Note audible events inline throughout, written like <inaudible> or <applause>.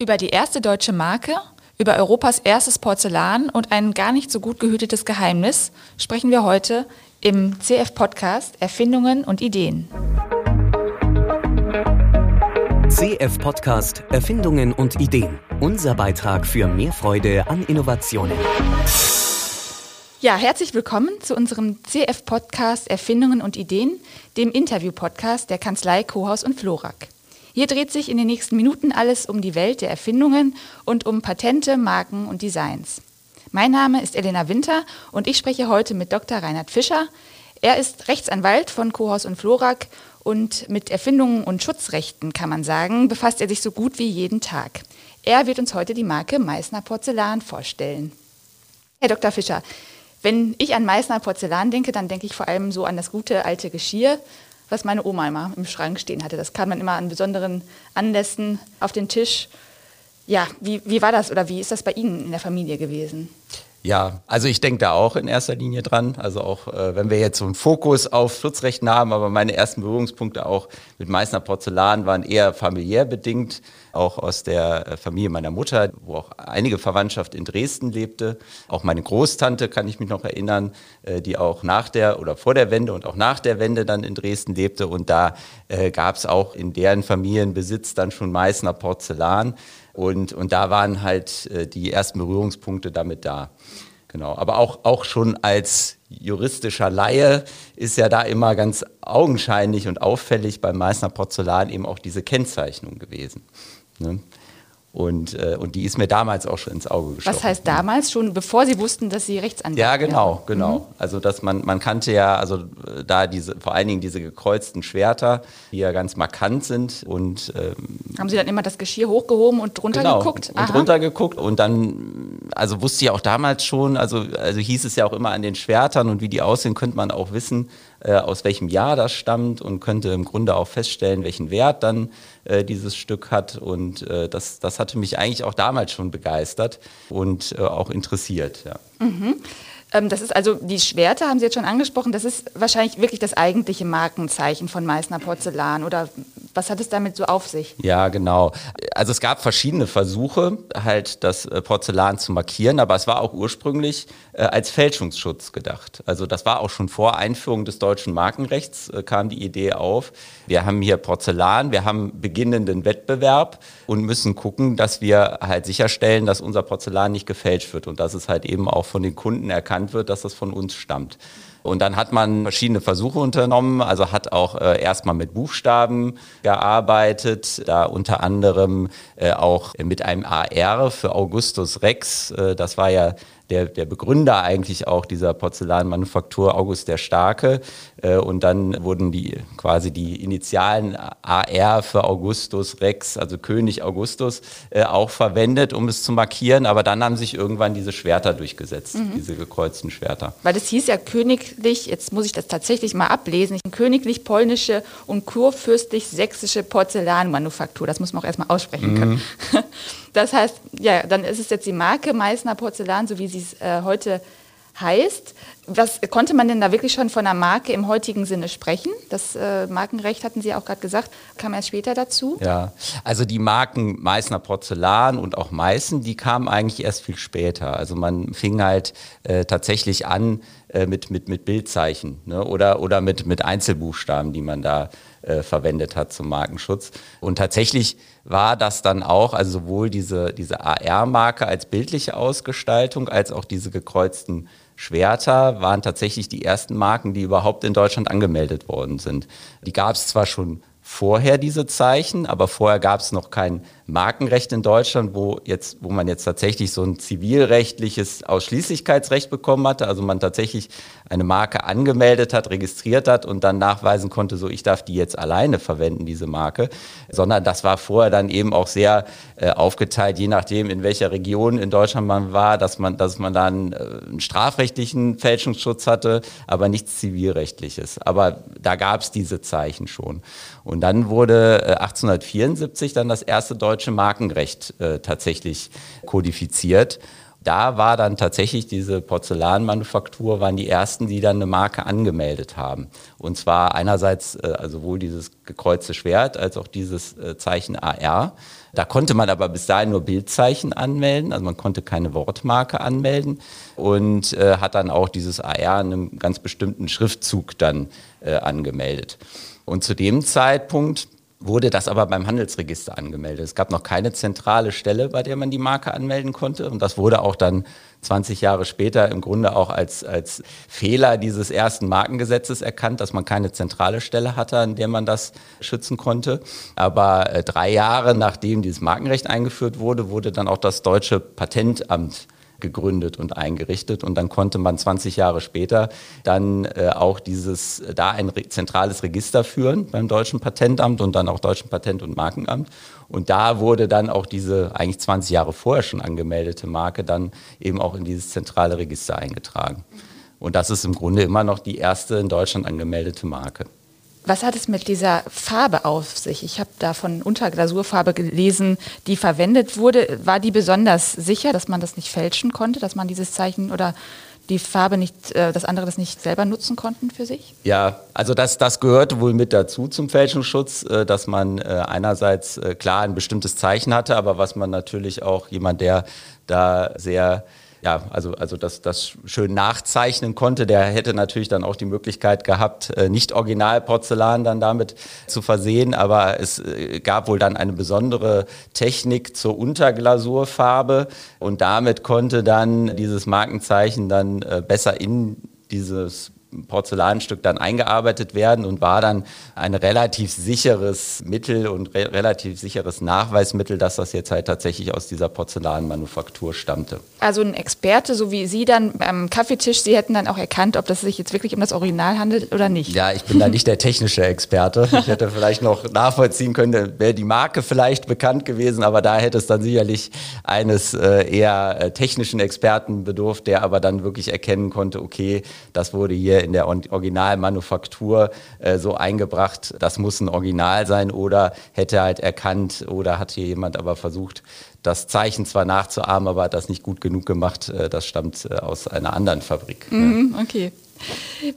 Über die erste deutsche Marke, über Europas erstes Porzellan und ein gar nicht so gut gehütetes Geheimnis sprechen wir heute im CF-Podcast Erfindungen und Ideen. CF-Podcast Erfindungen und Ideen. Unser Beitrag für mehr Freude an Innovationen. Ja, herzlich willkommen zu unserem CF-Podcast Erfindungen und Ideen, dem Interview-Podcast der Kanzlei Kohaus und Florak. Hier dreht sich in den nächsten Minuten alles um die Welt der Erfindungen und um Patente, Marken und Designs. Mein Name ist Elena Winter und ich spreche heute mit Dr. Reinhard Fischer. Er ist Rechtsanwalt von Kohaus und Florak und mit Erfindungen und Schutzrechten, kann man sagen, befasst er sich so gut wie jeden Tag. Er wird uns heute die Marke Meißner Porzellan vorstellen. Herr Dr. Fischer, wenn ich an Meißner Porzellan denke, dann denke ich vor allem so an das gute alte Geschirr, was meine Oma immer im Schrank stehen hatte. Das kam dann immer an besonderen Anlässen auf den Tisch. Ja, wie, wie war das oder wie ist das bei Ihnen in der Familie gewesen? Ja, also ich denke da auch in erster Linie dran. Also auch äh, wenn wir jetzt so einen Fokus auf Schutzrechten haben, aber meine ersten Berührungspunkte auch mit Meißner Porzellan waren eher familiär bedingt, auch aus der äh, Familie meiner Mutter, wo auch einige Verwandtschaft in Dresden lebte. Auch meine Großtante kann ich mich noch erinnern, äh, die auch nach der oder vor der Wende und auch nach der Wende dann in Dresden lebte. Und da äh, gab es auch in deren Familienbesitz dann schon Meißner Porzellan. Und, und da waren halt äh, die ersten Berührungspunkte damit da. Genau, aber auch, auch schon als juristischer Laie ist ja da immer ganz augenscheinlich und auffällig beim Meißner Porzellan eben auch diese Kennzeichnung gewesen. Ne? Und, äh, und die ist mir damals auch schon ins Auge geschossen. Was heißt damals schon, bevor Sie wussten, dass Sie Rechtsanwalt Ja, genau, ja. genau. Mhm. Also dass man, man kannte ja, also äh, da diese, vor allen Dingen diese gekreuzten Schwerter, die ja ganz markant sind. Und ähm, haben Sie dann immer das Geschirr hochgehoben und drunter genau, geguckt? Und drunter geguckt und dann, also wusste ich auch damals schon, also, also hieß es ja auch immer an den Schwertern und wie die aussehen, könnte man auch wissen, äh, aus welchem Jahr das stammt und könnte im Grunde auch feststellen, welchen Wert dann äh, dieses Stück hat. Und äh, das, das hatte mich eigentlich auch damals schon begeistert und äh, auch interessiert. Ja. Mhm. Ähm, das ist also, die Schwerter haben Sie jetzt schon angesprochen, das ist wahrscheinlich wirklich das eigentliche Markenzeichen von Meißner Porzellan oder was hat es damit so auf sich? Ja, genau. Also es gab verschiedene Versuche, halt das äh, Porzellan zu markieren, aber es war auch ursprünglich äh, als Fälschungsschutz gedacht. Also das war auch schon vor Einführung des deutschen Markenrechts äh, kam die Idee auf. Wir haben hier Porzellan, wir haben beginnenden Wettbewerb und müssen gucken, dass wir halt sicherstellen, dass unser Porzellan nicht gefälscht wird und dass es halt eben auch von den Kunden erkannt wird, dass das von uns stammt. Und dann hat man verschiedene Versuche unternommen, also hat auch äh, erstmal mit Buchstaben gearbeitet, da unter anderem äh, auch mit einem AR für Augustus Rex. Äh, das war ja der, der Begründer eigentlich auch dieser Porzellanmanufaktur, August der Starke. Äh, und dann wurden die quasi die Initialen AR für Augustus Rex, also König Augustus, äh, auch verwendet, um es zu markieren. Aber dann haben sich irgendwann diese Schwerter durchgesetzt, mhm. diese gekreuzten Schwerter. Weil es hieß ja königlich, jetzt muss ich das tatsächlich mal ablesen, königlich polnische und kurfürstlich sächsische Porzellanmanufaktur. Das muss man auch erstmal aussprechen können. Mhm. <laughs> Das heißt, ja, dann ist es jetzt die Marke Meißner Porzellan, so wie sie es äh, heute heißt. Was konnte man denn da wirklich schon von einer Marke im heutigen Sinne sprechen? Das äh, Markenrecht hatten Sie auch gerade gesagt, kam erst später dazu. Ja, also die Marken Meißner Porzellan und auch Meißen, die kamen eigentlich erst viel später. Also man fing halt äh, tatsächlich an äh, mit, mit, mit Bildzeichen ne? oder, oder mit, mit Einzelbuchstaben, die man da äh, verwendet hat zum Markenschutz. Und tatsächlich war das dann auch, also sowohl diese, diese AR-Marke als bildliche Ausgestaltung, als auch diese gekreuzten Schwerter waren tatsächlich die ersten Marken, die überhaupt in Deutschland angemeldet worden sind. Die gab es zwar schon vorher diese Zeichen, aber vorher gab es noch kein Markenrecht in Deutschland, wo jetzt, wo man jetzt tatsächlich so ein zivilrechtliches Ausschließlichkeitsrecht bekommen hatte, also man tatsächlich eine Marke angemeldet hat, registriert hat und dann nachweisen konnte, so ich darf die jetzt alleine verwenden, diese Marke, sondern das war vorher dann eben auch sehr äh, aufgeteilt, je nachdem, in welcher Region in Deutschland man war, dass man, dass man dann äh, einen strafrechtlichen Fälschungsschutz hatte, aber nichts zivilrechtliches. Aber da gab es diese Zeichen schon. Und dann wurde äh, 1874 dann das erste deutsche Markenrecht äh, tatsächlich kodifiziert. da war dann tatsächlich diese Porzellanmanufaktur, waren die ersten, die dann eine Marke angemeldet haben. Und zwar einerseits äh, also sowohl dieses gekreuzte Schwert als auch dieses äh, Zeichen AR. Da konnte man aber bis dahin nur Bildzeichen anmelden, also man konnte keine Wortmarke anmelden und äh, hat dann auch dieses AR in einem ganz bestimmten Schriftzug dann äh, angemeldet. Und zu dem Zeitpunkt wurde das aber beim Handelsregister angemeldet. Es gab noch keine zentrale Stelle, bei der man die Marke anmelden konnte. Und das wurde auch dann 20 Jahre später im Grunde auch als, als Fehler dieses ersten Markengesetzes erkannt, dass man keine zentrale Stelle hatte, an der man das schützen konnte. Aber äh, drei Jahre nachdem dieses Markenrecht eingeführt wurde, wurde dann auch das deutsche Patentamt gegründet und eingerichtet. Und dann konnte man 20 Jahre später dann äh, auch dieses, da ein re zentrales Register führen beim Deutschen Patentamt und dann auch Deutschen Patent- und Markenamt. Und da wurde dann auch diese eigentlich 20 Jahre vorher schon angemeldete Marke dann eben auch in dieses zentrale Register eingetragen. Und das ist im Grunde immer noch die erste in Deutschland angemeldete Marke. Was hat es mit dieser Farbe auf sich? Ich habe da von Unterglasurfarbe gelesen, die verwendet wurde. War die besonders sicher, dass man das nicht fälschen konnte, dass man dieses Zeichen oder die Farbe nicht, äh, dass andere das nicht selber nutzen konnten für sich? Ja, also das, das gehörte wohl mit dazu zum Fälschungsschutz, äh, dass man äh, einerseits klar ein bestimmtes Zeichen hatte, aber was man natürlich auch jemand, der da sehr ja, also, also das, das schön nachzeichnen konnte, der hätte natürlich dann auch die Möglichkeit gehabt, äh, nicht Originalporzellan dann damit zu versehen, aber es äh, gab wohl dann eine besondere Technik zur Unterglasurfarbe und damit konnte dann dieses Markenzeichen dann äh, besser in dieses Porzellanstück dann eingearbeitet werden und war dann ein relativ sicheres Mittel und re relativ sicheres Nachweismittel, dass das jetzt halt tatsächlich aus dieser Porzellanmanufaktur stammte. Also ein Experte, so wie Sie dann am Kaffeetisch, Sie hätten dann auch erkannt, ob das sich jetzt wirklich um das Original handelt oder nicht. Ja, ich bin da nicht der technische Experte. Ich hätte vielleicht noch nachvollziehen können, wäre die Marke vielleicht bekannt gewesen, aber da hätte es dann sicherlich eines äh, eher äh, technischen Experten bedurft, der aber dann wirklich erkennen konnte, okay, das wurde hier in der Originalmanufaktur äh, so eingebracht, das muss ein Original sein oder hätte halt erkannt oder hat hier jemand aber versucht, das Zeichen zwar nachzuahmen, aber hat das nicht gut genug gemacht, äh, das stammt äh, aus einer anderen Fabrik. Mhm, okay.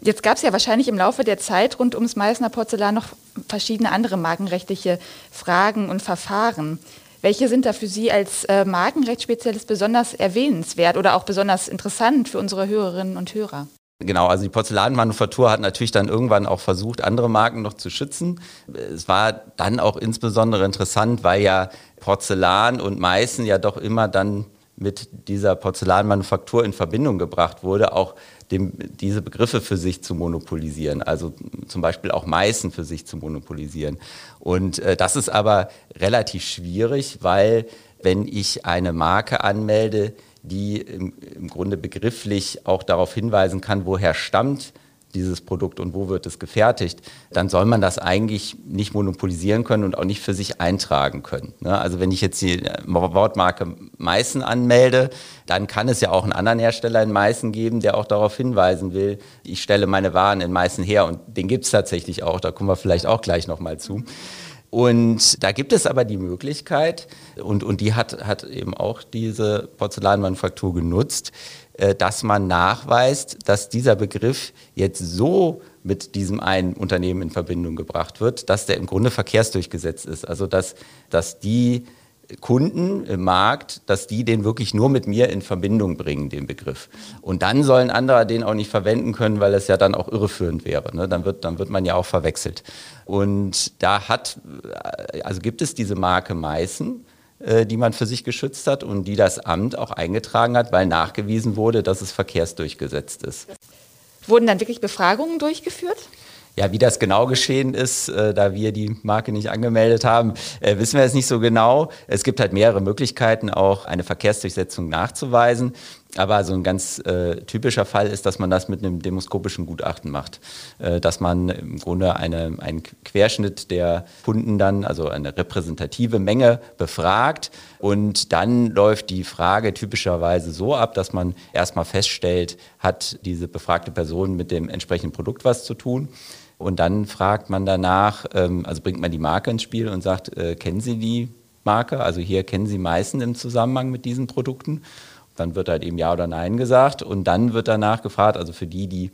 Jetzt gab es ja wahrscheinlich im Laufe der Zeit rund ums Meißner Porzellan noch verschiedene andere markenrechtliche Fragen und Verfahren. Welche sind da für Sie als äh, Markenrechtsspezialist besonders erwähnenswert oder auch besonders interessant für unsere Hörerinnen und Hörer? Genau, also die Porzellanmanufaktur hat natürlich dann irgendwann auch versucht, andere Marken noch zu schützen. Es war dann auch insbesondere interessant, weil ja Porzellan und Meißen ja doch immer dann mit dieser Porzellanmanufaktur in Verbindung gebracht wurde, auch dem, diese Begriffe für sich zu monopolisieren, also zum Beispiel auch Meißen für sich zu monopolisieren. Und äh, das ist aber relativ schwierig, weil wenn ich eine Marke anmelde, die im, im Grunde begrifflich auch darauf hinweisen kann, woher stammt dieses Produkt und wo wird es gefertigt, dann soll man das eigentlich nicht monopolisieren können und auch nicht für sich eintragen können. Ne? Also wenn ich jetzt die Wortmarke Meißen anmelde, dann kann es ja auch einen anderen Hersteller in Meißen geben, der auch darauf hinweisen will, ich stelle meine Waren in Meißen her und den gibt es tatsächlich auch, da kommen wir vielleicht auch gleich nochmal zu. Und da gibt es aber die Möglichkeit, und, und die hat, hat eben auch diese Porzellanmanufaktur genutzt, äh, dass man nachweist, dass dieser Begriff jetzt so mit diesem einen Unternehmen in Verbindung gebracht wird, dass der im Grunde verkehrsdurchgesetzt ist. Also dass, dass die Kunden im Markt, dass die den wirklich nur mit mir in Verbindung bringen, den Begriff. Und dann sollen andere den auch nicht verwenden können, weil es ja dann auch irreführend wäre. Ne? Dann, wird, dann wird man ja auch verwechselt. Und da hat, also gibt es diese Marke Meißen, äh, die man für sich geschützt hat und die das Amt auch eingetragen hat, weil nachgewiesen wurde, dass es verkehrsdurchgesetzt ist. Wurden dann wirklich Befragungen durchgeführt? Ja, wie das genau geschehen ist, äh, da wir die Marke nicht angemeldet haben, äh, wissen wir jetzt nicht so genau. Es gibt halt mehrere Möglichkeiten, auch eine Verkehrsdurchsetzung nachzuweisen. Aber so ein ganz äh, typischer Fall ist, dass man das mit einem demoskopischen Gutachten macht. Äh, dass man im Grunde eine, einen Querschnitt der Kunden dann, also eine repräsentative Menge befragt. Und dann läuft die Frage typischerweise so ab, dass man erstmal feststellt, hat diese befragte Person mit dem entsprechenden Produkt was zu tun. Und dann fragt man danach, ähm, also bringt man die Marke ins Spiel und sagt, äh, kennen Sie die Marke? Also hier kennen Sie Meißen im Zusammenhang mit diesen Produkten. Dann wird halt eben Ja oder Nein gesagt und dann wird danach gefragt, also für die, die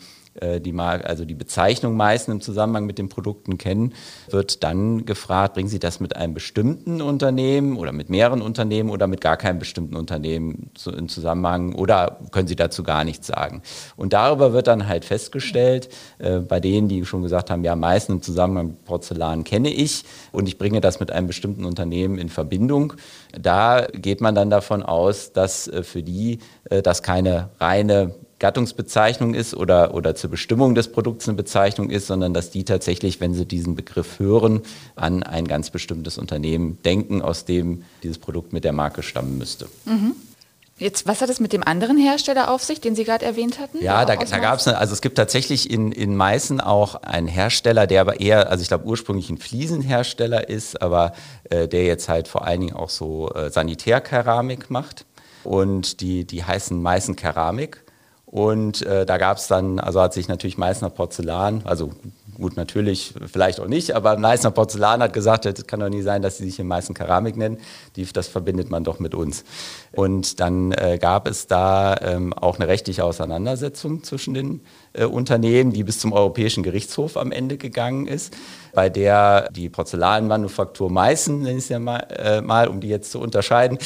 die, Marke, also die Bezeichnung Meißen im Zusammenhang mit den Produkten kennen, wird dann gefragt, bringen Sie das mit einem bestimmten Unternehmen oder mit mehreren Unternehmen oder mit gar keinem bestimmten Unternehmen zu, in Zusammenhang oder können Sie dazu gar nichts sagen? Und darüber wird dann halt festgestellt, äh, bei denen, die schon gesagt haben, ja, Meißen im Zusammenhang mit Porzellan kenne ich und ich bringe das mit einem bestimmten Unternehmen in Verbindung. Da geht man dann davon aus, dass äh, für die äh, das keine reine Gattungsbezeichnung ist oder, oder zur Bestimmung des Produkts eine Bezeichnung ist, sondern dass die tatsächlich, wenn sie diesen Begriff hören, an ein ganz bestimmtes Unternehmen denken, aus dem dieses Produkt mit der Marke stammen müsste. Mhm. Jetzt, was hat es mit dem anderen Hersteller auf sich, den Sie gerade erwähnt hatten? Ja, da, da gab es, also es gibt tatsächlich in, in Meißen auch einen Hersteller, der aber eher, also ich glaube ursprünglich ein Fliesenhersteller ist, aber äh, der jetzt halt vor allen Dingen auch so äh, Sanitärkeramik macht. Und die, die heißen Meißen Keramik. Und äh, da gab es dann, also hat sich natürlich Meißner Porzellan, also gut, natürlich, vielleicht auch nicht, aber Meißner Porzellan hat gesagt, es kann doch nie sein, dass sie sich in Meißen Keramik nennen. Die, das verbindet man doch mit uns. Und dann äh, gab es da ähm, auch eine rechtliche Auseinandersetzung zwischen den äh, Unternehmen, die bis zum Europäischen Gerichtshof am Ende gegangen ist, bei der die Porzellanmanufaktur Meißen, nenne ich es ja mal, äh, mal, um die jetzt zu unterscheiden,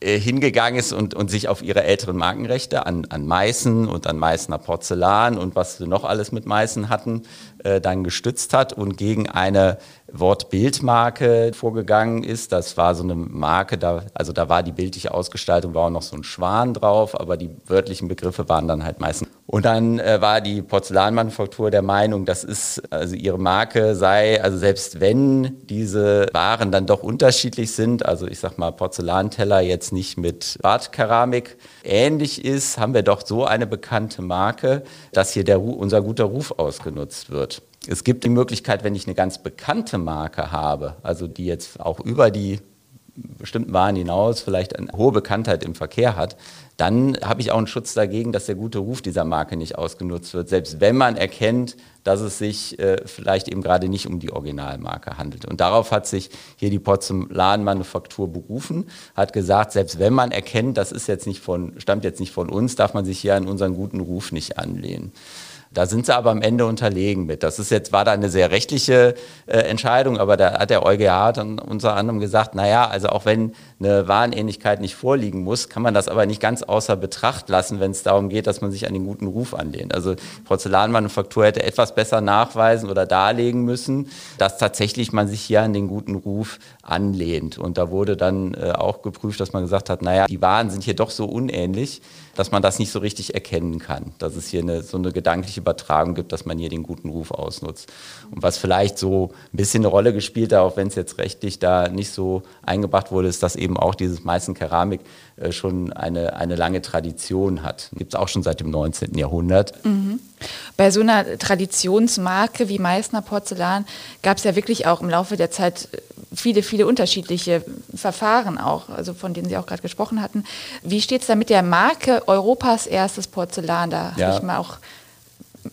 äh, hingegangen ist und, und sich auf ihre älteren Markenrechte an, an Meißen und an Meißner Porzellan und was wir noch alles mit Meißen hatten, dann gestützt hat und gegen eine Wortbildmarke vorgegangen ist. Das war so eine Marke, da, also da war die bildliche Ausgestaltung, war auch noch so ein Schwan drauf, aber die wörtlichen Begriffe waren dann halt meistens. Und dann äh, war die Porzellanmanufaktur der Meinung, das ist, also ihre Marke sei, also selbst wenn diese Waren dann doch unterschiedlich sind, also ich sag mal Porzellanteller jetzt nicht mit Bartkeramik ähnlich ist, haben wir doch so eine bekannte Marke, dass hier der, unser guter Ruf ausgenutzt wird. Es gibt die Möglichkeit, wenn ich eine ganz bekannte Marke habe, also die jetzt auch über die bestimmten Waren hinaus vielleicht eine hohe Bekanntheit im Verkehr hat, dann habe ich auch einen Schutz dagegen, dass der gute Ruf dieser Marke nicht ausgenutzt wird, selbst wenn man erkennt, dass es sich äh, vielleicht eben gerade nicht um die Originalmarke handelt. Und darauf hat sich hier die Porzellanmanufaktur berufen, hat gesagt, selbst wenn man erkennt, das ist jetzt nicht von, stammt jetzt nicht von uns, darf man sich hier an unseren guten Ruf nicht anlehnen. Da sind sie aber am Ende unterlegen mit. Das ist jetzt, war da eine sehr rechtliche äh, Entscheidung, aber da hat der EuGH dann unter anderem gesagt, naja, also auch wenn eine Warenähnlichkeit nicht vorliegen muss, kann man das aber nicht ganz außer Betracht lassen, wenn es darum geht, dass man sich an den guten Ruf anlehnt. Also Porzellanmanufaktur hätte etwas besser nachweisen oder darlegen müssen, dass tatsächlich man sich hier an den guten Ruf anlehnt. Und da wurde dann äh, auch geprüft, dass man gesagt hat, naja, die Waren sind hier doch so unähnlich, dass man das nicht so richtig erkennen kann, dass es hier eine, so eine gedankliche Übertragung gibt, dass man hier den guten Ruf ausnutzt. Und was vielleicht so ein bisschen eine Rolle gespielt hat, auch wenn es jetzt rechtlich da nicht so eingebracht wurde, ist, dass eben auch dieses Meißen Keramik äh, schon eine, eine lange Tradition hat. Gibt es auch schon seit dem 19. Jahrhundert. Mhm. Bei so einer Traditionsmarke wie Meißner Porzellan gab es ja wirklich auch im Laufe der Zeit viele, viele unterschiedliche Verfahren auch, also von denen Sie auch gerade gesprochen hatten. Wie steht es da mit der Marke Europas erstes Porzellan? Da ja. habe ich mal auch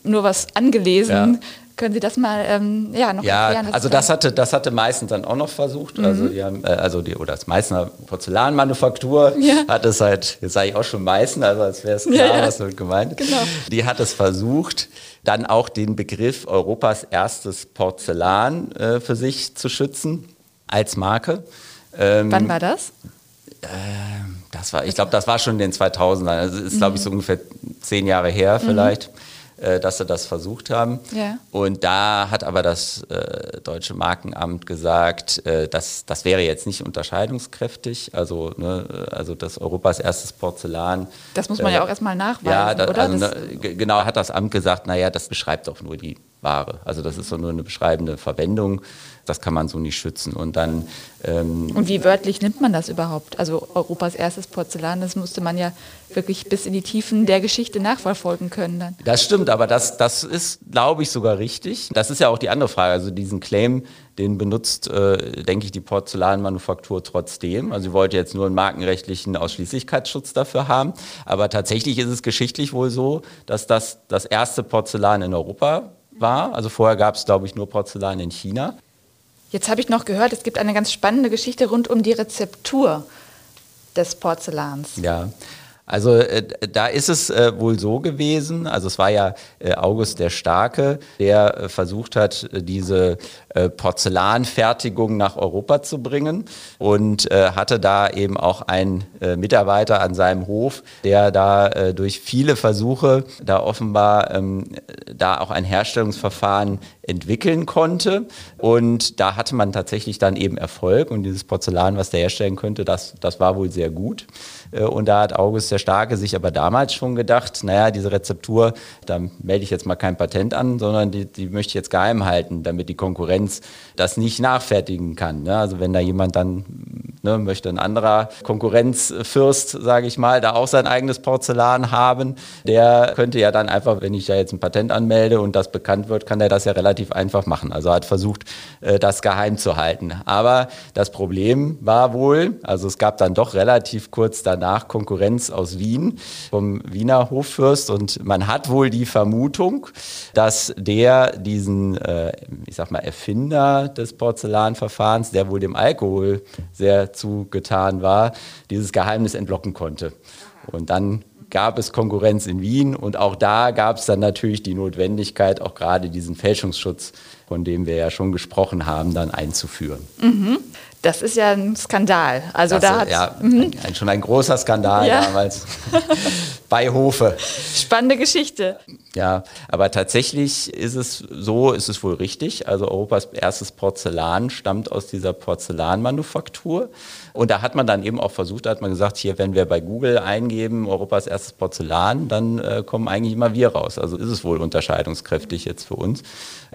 nur was angelesen. Ja. Können Sie das mal ähm, ja, noch ja, erklären? Also das hatte, das hatte meistens dann auch noch versucht. Mhm. Also, die haben, äh, also die, oder das Meißner Porzellanmanufaktur ja. hat es halt, jetzt sage ich auch schon Meißen, also als wäre es klar, ja, was damit gemeint genau. Die hat es versucht, dann auch den Begriff Europas erstes Porzellan äh, für sich zu schützen als Marke. Ähm, Wann war das? Äh, das war, ich glaube, das war schon in den 2000ern. Also ist, glaube ich, so ungefähr zehn Jahre her mhm. vielleicht. Mhm äh, dass sie das versucht haben. Ja. Und da hat aber das äh, Deutsche Markenamt gesagt, äh, dass, das wäre jetzt nicht unterscheidungskräftig. Also, ne, also das Europas erstes Porzellan. Das muss man ja äh, auch erstmal nachweisen, ja, da, oder? Also, ne, genau, hat das Amt gesagt, naja, das beschreibt doch nur die Ware. Also das ist so nur eine beschreibende Verwendung. Das kann man so nicht schützen. Und dann. Ähm und wie wörtlich nimmt man das überhaupt? Also Europas erstes Porzellan, das musste man ja wirklich bis in die Tiefen der Geschichte nachverfolgen können dann. Das stimmt, aber das, das ist, glaube ich, sogar richtig. Das ist ja auch die andere Frage. Also diesen Claim, den benutzt, äh, denke ich, die Porzellanmanufaktur trotzdem. Also sie wollte jetzt nur einen markenrechtlichen Ausschließlichkeitsschutz dafür haben. Aber tatsächlich ist es geschichtlich wohl so, dass das das erste Porzellan in Europa war. Also vorher gab es, glaube ich, nur Porzellan in China. Jetzt habe ich noch gehört, es gibt eine ganz spannende Geschichte rund um die Rezeptur des Porzellans. Ja, Also äh, da ist es äh, wohl so gewesen, also es war ja äh, August der Starke, der äh, versucht hat, äh, diese äh, Porzellanfertigung nach Europa zu bringen und hatte da eben auch einen Mitarbeiter an seinem Hof, der da durch viele Versuche da offenbar ähm, da auch ein Herstellungsverfahren entwickeln konnte. Und da hatte man tatsächlich dann eben Erfolg und dieses Porzellan, was der herstellen könnte, das, das war wohl sehr gut. Und da hat August der Starke sich aber damals schon gedacht, naja, diese Rezeptur, da melde ich jetzt mal kein Patent an, sondern die, die möchte ich jetzt geheim halten, damit die Konkurrenz das nicht nachfertigen kann. Ne? Also wenn da jemand dann ne, möchte, ein anderer Konkurrenzfürst, sage ich mal, da auch sein eigenes Porzellan haben, der könnte ja dann einfach, wenn ich da jetzt ein Patent anmelde und das bekannt wird, kann der das ja relativ einfach machen. Also hat versucht, äh, das geheim zu halten. Aber das Problem war wohl, also es gab dann doch relativ kurz danach Konkurrenz aus Wien vom Wiener Hoffürst und man hat wohl die Vermutung, dass der diesen, äh, ich sag mal, Erfinder des Porzellanverfahrens, der wohl dem Alkohol sehr zugetan war, dieses Geheimnis entlocken konnte. Und dann gab es Konkurrenz in Wien und auch da gab es dann natürlich die Notwendigkeit, auch gerade diesen Fälschungsschutz, von dem wir ja schon gesprochen haben, dann einzuführen. Mhm. Das ist ja ein Skandal. Also das, da hat ja, ein, ein, schon ein großer Skandal ja. damals <laughs> bei Hofe. Spannende Geschichte. Ja, aber tatsächlich ist es so, ist es wohl richtig. Also Europas erstes Porzellan stammt aus dieser Porzellanmanufaktur. Und da hat man dann eben auch versucht, da hat man gesagt, hier, wenn wir bei Google eingeben, Europas erstes Porzellan, dann äh, kommen eigentlich immer wir raus. Also ist es wohl unterscheidungskräftig jetzt für uns.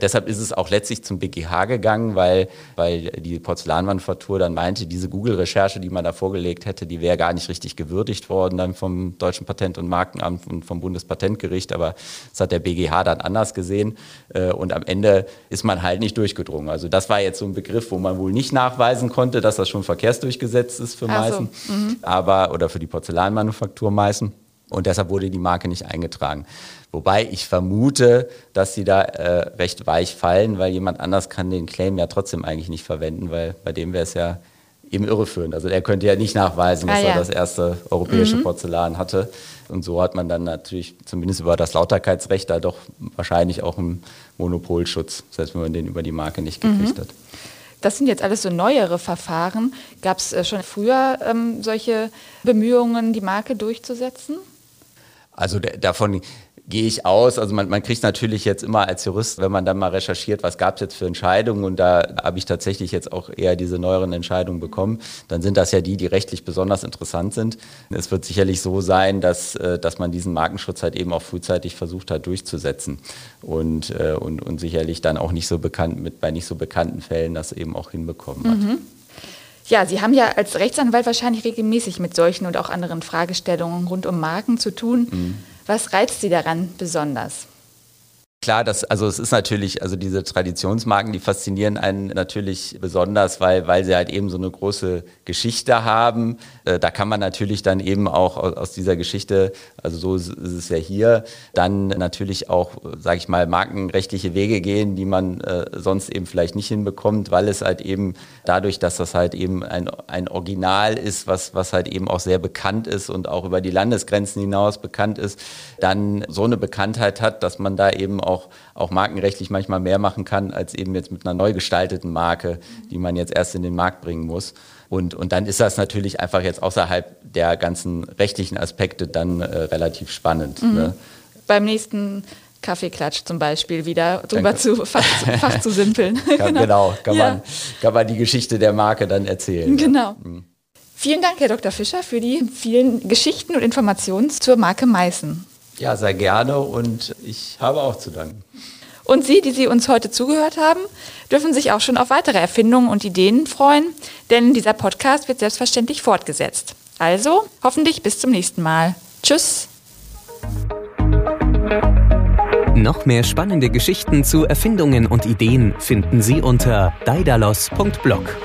Deshalb ist es auch letztlich zum BGH gegangen, weil, weil die Porzellanmanufaktur dann meinte, diese Google-Recherche, die man da vorgelegt hätte, die wäre gar nicht richtig gewürdigt worden dann vom Deutschen Patent- und Markenamt und vom Bundespatentgericht. Aber das hat der BGH dann anders gesehen. Äh, und am Ende ist man halt nicht durchgedrungen. Also das war jetzt so ein Begriff, wo man wohl nicht nachweisen konnte, dass das schon verkehrsdurchgesetzt ist für Meißen. So. Mhm. Aber, oder für die Porzellanmanufaktur Meißen. Und deshalb wurde die Marke nicht eingetragen. Wobei ich vermute, dass sie da äh, recht weich fallen, weil jemand anders kann den Claim ja trotzdem eigentlich nicht verwenden, weil bei dem wäre es ja eben irreführend. Also er könnte ja nicht nachweisen, dass ah, ja. er das erste europäische mhm. Porzellan hatte. Und so hat man dann natürlich zumindest über das Lauterkeitsrecht da doch wahrscheinlich auch einen Monopolschutz, selbst wenn man den über die Marke nicht gekriegt mhm. hat. Das sind jetzt alles so neuere Verfahren. Gab es äh, schon früher ähm, solche Bemühungen, die Marke durchzusetzen? Also davon gehe ich aus. Also man, man kriegt natürlich jetzt immer als Jurist, wenn man dann mal recherchiert, was gab es jetzt für Entscheidungen und da habe ich tatsächlich jetzt auch eher diese neueren Entscheidungen bekommen, dann sind das ja die, die rechtlich besonders interessant sind. Es wird sicherlich so sein, dass, äh, dass man diesen Markenschutz halt eben auch frühzeitig versucht hat durchzusetzen und, äh, und, und sicherlich dann auch nicht so bekannt, mit bei nicht so bekannten Fällen das eben auch hinbekommen hat. Mhm. Ja, Sie haben ja als Rechtsanwalt wahrscheinlich regelmäßig mit solchen und auch anderen Fragestellungen rund um Marken zu tun. Mhm. Was reizt Sie daran besonders? Klar, das, also es ist natürlich, also diese Traditionsmarken, die faszinieren einen natürlich besonders, weil, weil sie halt eben so eine große Geschichte haben. Äh, da kann man natürlich dann eben auch aus, aus, dieser Geschichte, also so ist es ja hier, dann natürlich auch, sage ich mal, markenrechtliche Wege gehen, die man äh, sonst eben vielleicht nicht hinbekommt, weil es halt eben dadurch, dass das halt eben ein, ein Original ist, was, was halt eben auch sehr bekannt ist und auch über die Landesgrenzen hinaus bekannt ist, dann so eine Bekanntheit hat, dass man da eben auch auch, auch markenrechtlich manchmal mehr machen kann, als eben jetzt mit einer neu gestalteten Marke, die man jetzt erst in den Markt bringen muss. Und, und dann ist das natürlich einfach jetzt außerhalb der ganzen rechtlichen Aspekte dann äh, relativ spannend. Mhm. Ne? Beim nächsten Kaffeeklatsch zum Beispiel wieder drüber zu Fach, Fach, zu simpeln. <laughs> Kann, genau, genau kann, ja. man, kann man die Geschichte der Marke dann erzählen. Genau. Mhm. Vielen Dank, Herr Dr. Fischer, für die vielen Geschichten und Informationen zur Marke Meißen. Ja, sehr gerne und ich habe auch zu danken. Und Sie, die Sie uns heute zugehört haben, dürfen sich auch schon auf weitere Erfindungen und Ideen freuen, denn dieser Podcast wird selbstverständlich fortgesetzt. Also hoffentlich bis zum nächsten Mal. Tschüss. Noch mehr spannende Geschichten zu Erfindungen und Ideen finden Sie unter daidalos.blog.